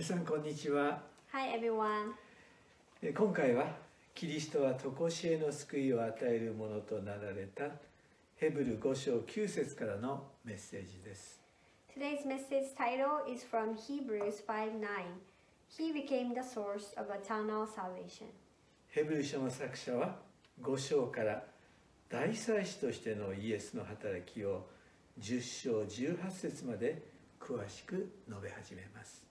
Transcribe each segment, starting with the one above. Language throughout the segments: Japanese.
皆さんこんにちは Hi everyone. え今回はキリストは常しえの救いを与えるものとなられたヘブル5章9節からのメッセージです Today's message title is from Hebrews 5 9. He became the source of eternal salvation. ヘブル書の作者は5章から大祭司としてのイエスの働きを10章18節まで詳しく述べ始めます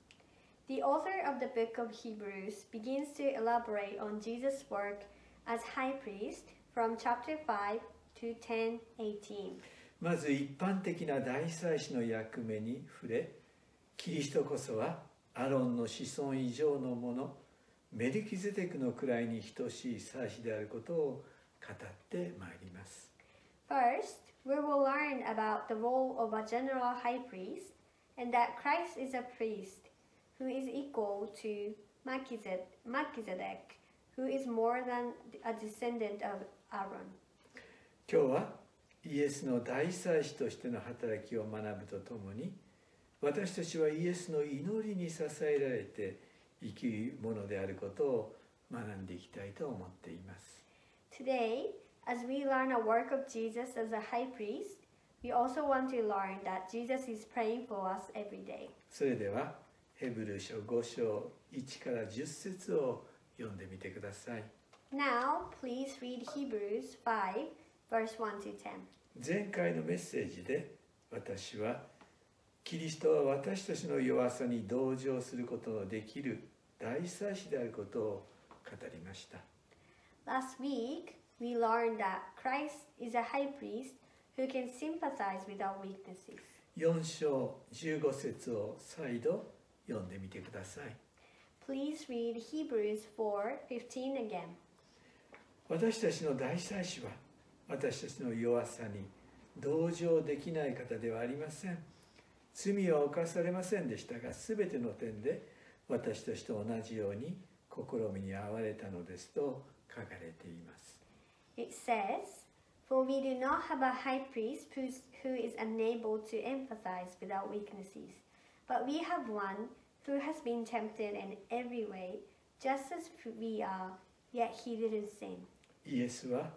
The author of the book of Hebrews begins to elaborate on Jesus' work as high priest from chapter 5 to 10 18. まず一般的な大祭司の役目に触れキリストこそはアロンの子孫以上のものメルキゼテクの位に等しい祭司であることを語ってまいります First, we will learn about the role of a general high priest and that Christ is a priest who is equal to Melchizedek, who is more than a descendant of Aaron. 今日はイエスの大祭司としての働きを学ぶとともに私たちはイエスの祈りに支えられて生きるものであることを学んでいきたいと思っています Today, as we learn a work of Jesus as a high priest, we also want to learn that Jesus is praying for us every day. それではヘブル書5章1から10節を読んでみてください Now, please read Hebrews 5, verse 1 to 10. 前回のメッセージで私はキリストは私たちの弱さに同情することのできる大祭司であることを語りました Last week, we learned that Christ is a high priest who can sympathize with our weaknesses. 4章15節を再度読んでみてください Please read Hebrews 4:15 again. 私たちの大祭司は私たちの弱さに同情できない方ではありません罪は犯されませんでしたが全ての点で私たちと同じように試みに遭われたのですと書かれています It says, For we do not have a high priest who is unable to empathize with our weaknesses, but we have one who has been tempted in every way, just as we are, yet he didn't sin. イエスは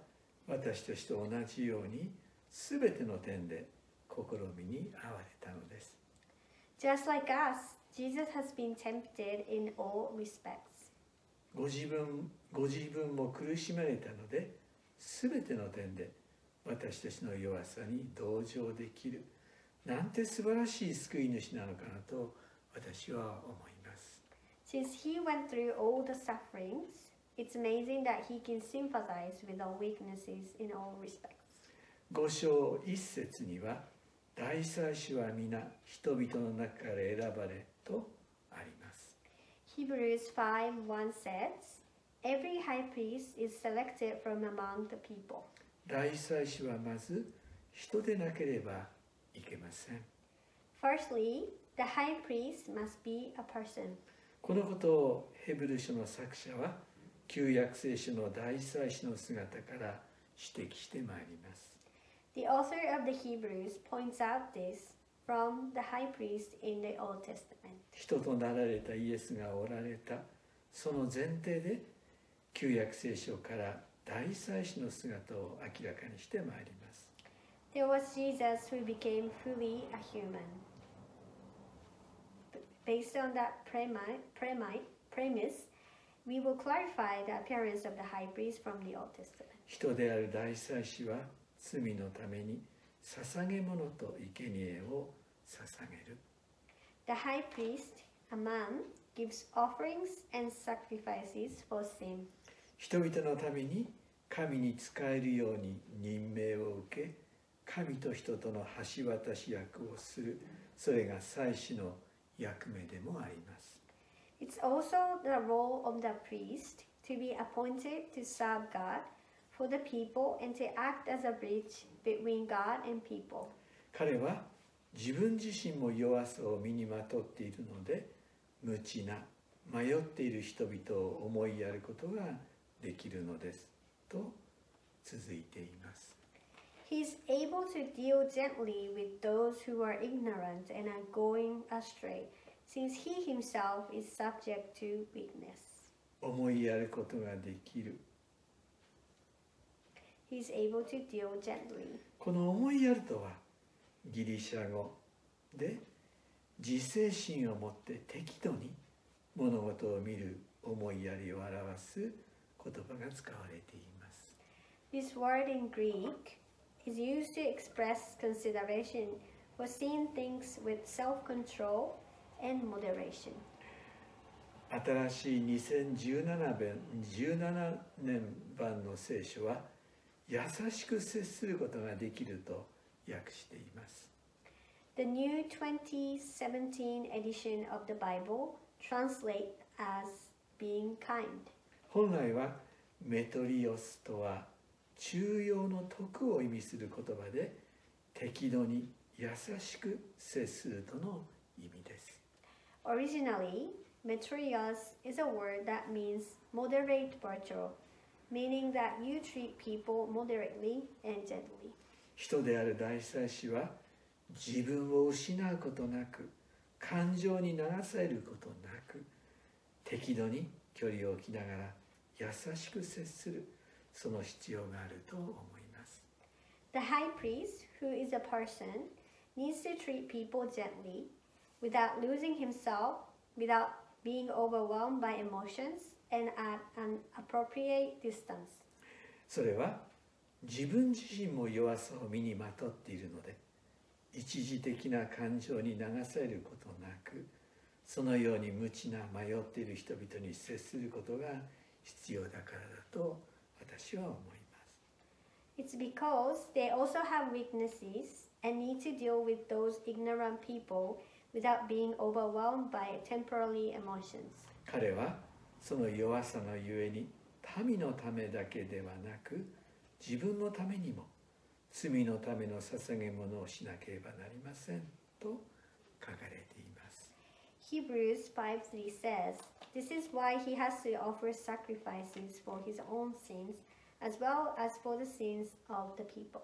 私たちと同じように全ての点で試みに遭われたのです Just like us, Jesus has been tempted in all respects. ご自分ご自分も苦しまれたので全ての点で私たちの弱さに同情できるなんて素晴らしい救い主なのかなと私は思います Since he went through all the sufferings, it's amazing that he can sympathize with our weaknesses in all respects. 5章1節には大祭司は皆人々の中から選ばれとあります Hebrews 5 1 says, Every high priest is selected from among the people. 大祭司はまず人でなければいけません Firstly, the high priest must be a person. このことをヘブル書の作者は旧約聖書の大祭司の姿から指摘してまいります The author of the Hebrews points out this from the high priest in the Old Testament. 人となられたイエスがおられたその前提で旧約聖書から大祭司の姿を明らかにしてまいります There was Jesus who became fully a human. Based on that premi- premi- premise, we will clarify the appearance of the high priest from the Old Testament. 人である大祭司は罪のために捧げ物と生贄を捧げる The high priest, a man, gives offerings and sacrifices for sin. 人々のために神に仕えるように任命を受け神と人との橋渡し役をするそれが祭司の役目でもあります It's also the role of the priest to be appointed to serve God for the people and to act as a bridge between God and people. 彼は自分自身も弱さを身にまとっているので無知な迷っている人々を思いやることができるのですと続いています He is able to deal gently with those who are ignorant and are going astray, since he himself is subject to weakness. 思いやることができる He is able to deal gently. この思いやるとはギリシャ語で自制心を持って適度に物事を見る思いやりを表す言葉が使われています。 This word in Greek is used to express consideration for seeing things with self control and moderation. 新しい2017年 ,17 年版の聖書は優しく接することができると訳しています。The new 2017 edition of the Bible translate as being kind. 本来はメトリオスとは中庸の徳を意味する言葉で適度に優しく接するとの意味です。Originally, metrios is a word that means moderate virtue, meaning that you treat people moderately and gently. 人である大祭司は自分を失うことなく感情に流されることなく適度に距離を置きながら優しく接するその必要があると思います。The high priest, who is a person, needs to treat people gently without losing himself, without being overwhelmed by emotions, and at an appropriate distance. それは自分自身も弱さを身にまとっているので一時的な感情に流されることなくそのように無知な迷っている人々に接することが必要だからだと私は思います It's because they also have weaknesses and need to deal with those ignorant people without being overwhelmed by temporary emotions. 彼はその弱さのゆえに民のためだけではなく自分のためにも罪のための捧げ物をしなければなりませんと書かれています Hebrews 5:3 says, "This is why he has to offer sacrifices for his own sins as well as for the sins of the people."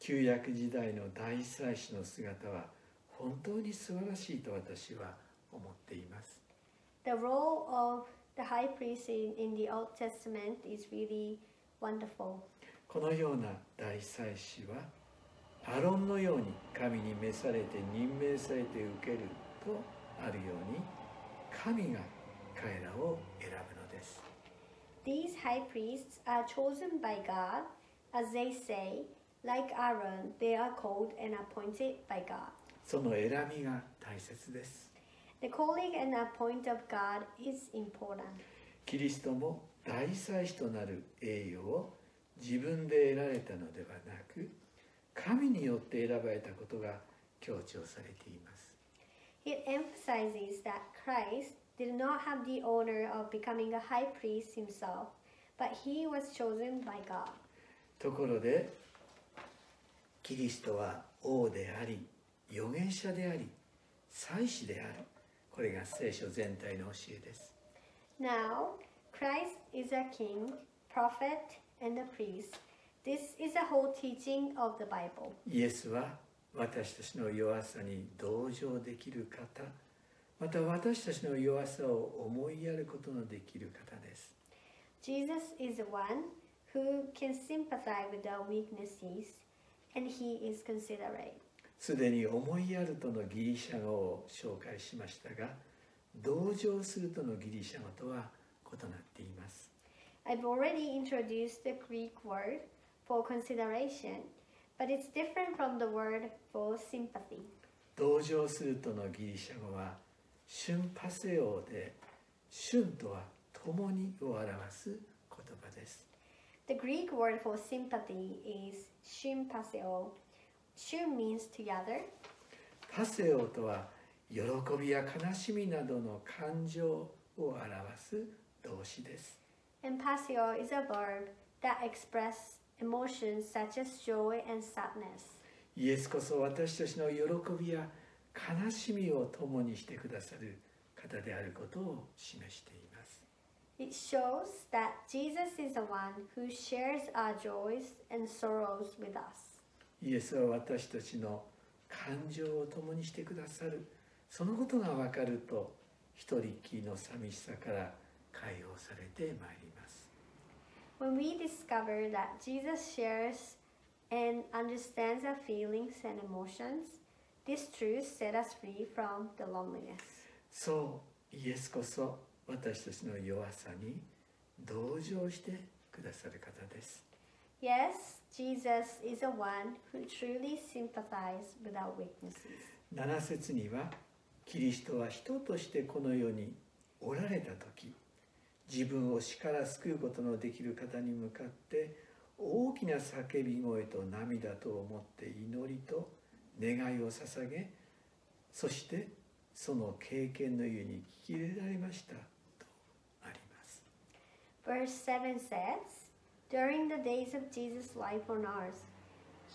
旧約時代の大祭司の姿は本当に素晴らしいと私は思っています The role of the high priest in, in the Old Testament is really wonderful. このような大祭司はアロンのように神に召されて任命されて受けるとあるように神が彼らを選ぶのです These high priests are chosen by God, as they say, like Aaron, they are called and appointed by God. その選びが大切です The calling and appoint of God is important. キリストも大祭司となる栄誉を自分で得られたのではなく神によって選ばれたことが強調されています It emphasizes that Christ did not have the honor of becoming a high priest himself, but he was chosen by God. ところでキリストは王であり預言者であり祭司であるこれが聖書全体の教えです Now, Christ is a king, prophet, and a priest. This is the whole teaching of the Bible. イエスは私たちの弱さに同情できる方 また私たちの弱さを思いやることのできる方です Jesus is the one who can sympathize with our weaknesses, and he is considerate. すでに思いやるとのギリシャ語を紹介しましたが同情するとのギリシャ語とは異なっています I've already introduced the Greek word for consideration, but it's different from the word for sympathy. 同情するとのギリシャ語は瞬パセオで瞬とは共にを表す言葉です The Greek word for sympathy is sympaseo. Shun means together, パセオとは喜びや悲しみなどの感情を表す動詞です and pasio is a verb that expresses emotions such as joy and sadness. イエスこそ私たちの喜びや悲しみを共にしてくださる方であることを示しています It shows that Jesus is the one who shares our joys and sorrows with us. イエスは私たちの感情を共にしてくださるそのことが分かると一人っきりの寂しさから解放されてまいります When we discover that Jesus shares and understands our feelings and emotions, this truth set us free from the loneliness. そうイエスこそ私たちの弱さに同情してくださる方です Yes, Jesus is the one who truly sympathizes with our weaknesses. 7節にはキリストは人としてこの世におられた時自分を死から救うことのできる方に向かって大きな叫び声と涙と思って祈りと願いを捧げそしてその経験の湯に聞き入れられましたとあります Verse 7 says, During the days of Jesus' life on earth,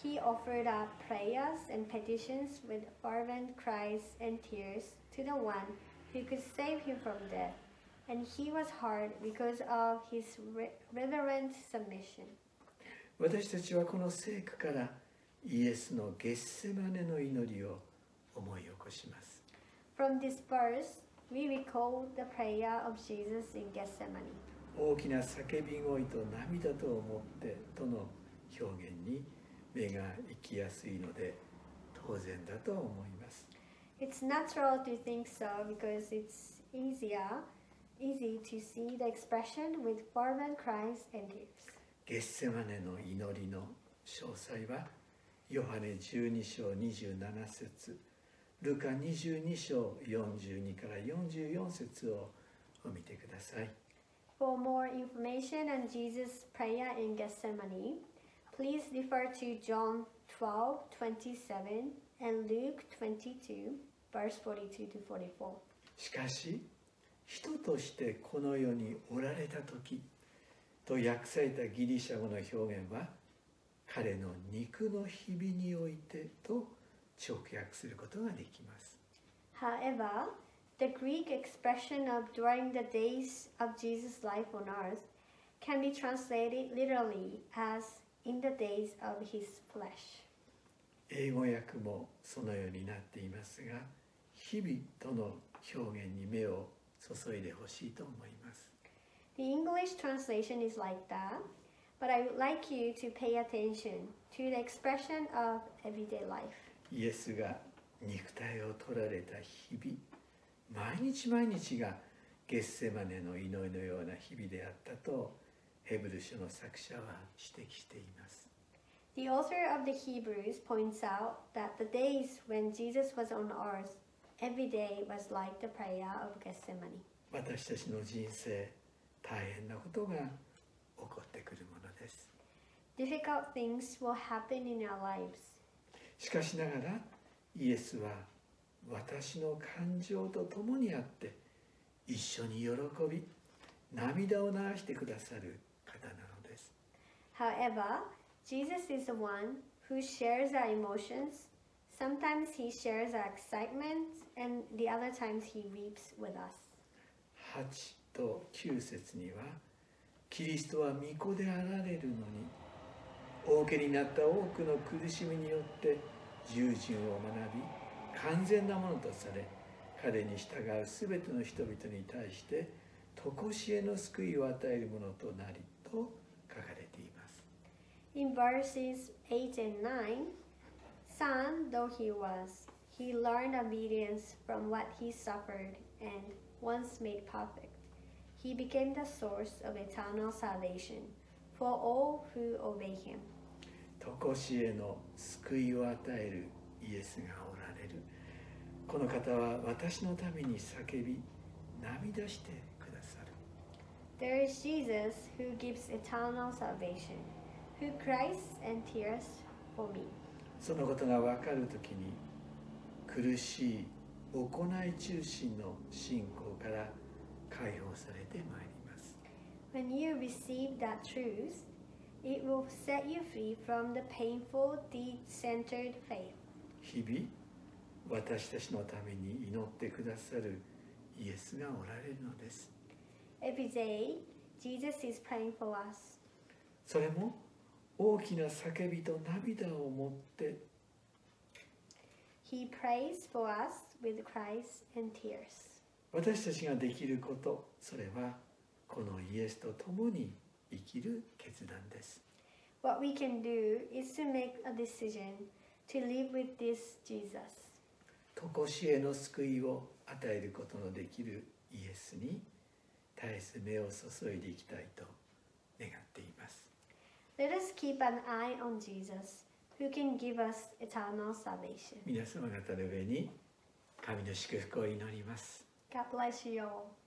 he offered up prayers and petitions with fervent cries and tears to the one who could save him from death, and he was hard because of his re- reverent submission. 私たちはこの聖句から イエスのゲッセマネの祈りを思い起こします From this verse, we recall the prayer of Jesus in Gethsemane. 大きな叫び声と涙と思ってとの表現に目が行きやすいので当然だと思います It's natural to think so because it's easier, easy to see the expression with fervent cries and tears. ゲッセマネの祈りの詳細はヨハネ12章27節ルカ22章42から44節をお見てください For more information on Jesus' prayer in Gethsemane, please refer to John 12 27 and Luke 22, verse 42 to 44. しかし人としてこの世におられた時と訳されたギリシャ語の表現は彼の肉の日々においてと直訳することができます However, the Greek expression of during the days of Jesus' life on earth can be translated literally as in the days of his flesh. 英語訳もそのようになっていますが日々との表現に目を注いでほしいと思います The English translation is like that, but I would like you to pay attention to the expression of everyday life. イエスが肉体を取られた日々毎日毎日がゲッセマネの祈りのような日々であったとヘブル書の作者は指摘しています The author of the Hebrews points out that the days when Jesus was on earth, every day was like the prayer of Gethsemane. 私たちの人生大変なことが起こってくる Difficult things will happen in our lives. しかしながらイエスは私の感情と共にあって一緒に喜び涙を流してくださる方なのです However, Jesus is the one who shares our emotions. Sometimes he shares our excitement, and the other times he weeps with us. 8と9節にはキリストは御子であられるのに大家になった多くの苦しみによって従順を学び完全なものとされ彼に従うすべての人々に対して常しえの救いを与えるものとなりと書かれています In verses 8 and 9, son though he was, he learned obedience from what he suffered, and once made perfect, he became the source of eternal salvation for all who obey him. 常しえの救いを与えるイエスがおられるこの方は私のために叫び涙してくださる There is Jesus who gives eternal salvation, who cries and tears for me. そのことが分かるときに苦しい行い中心の信仰から解放されてまいります When you receive that truth, it will set you free from the painful, deed centered faith. 日々私たちのために祈ってくださるイエスがおられるのです Every day, Jesus is praying for us. それも大きな叫びと涙を持って He prays for us with cries and tears. 私たちができることそれは このイエスと共に生きる決断です What we can do is to make a decision to live with this Jesus. 常しえの救いを与えることのできるイエスに絶えず目を注いでいきたいと願っています Let us keep an eye on Jesus, who can give us eternal salvation. 皆様方の上に神の祝福を祈ります God bless you all.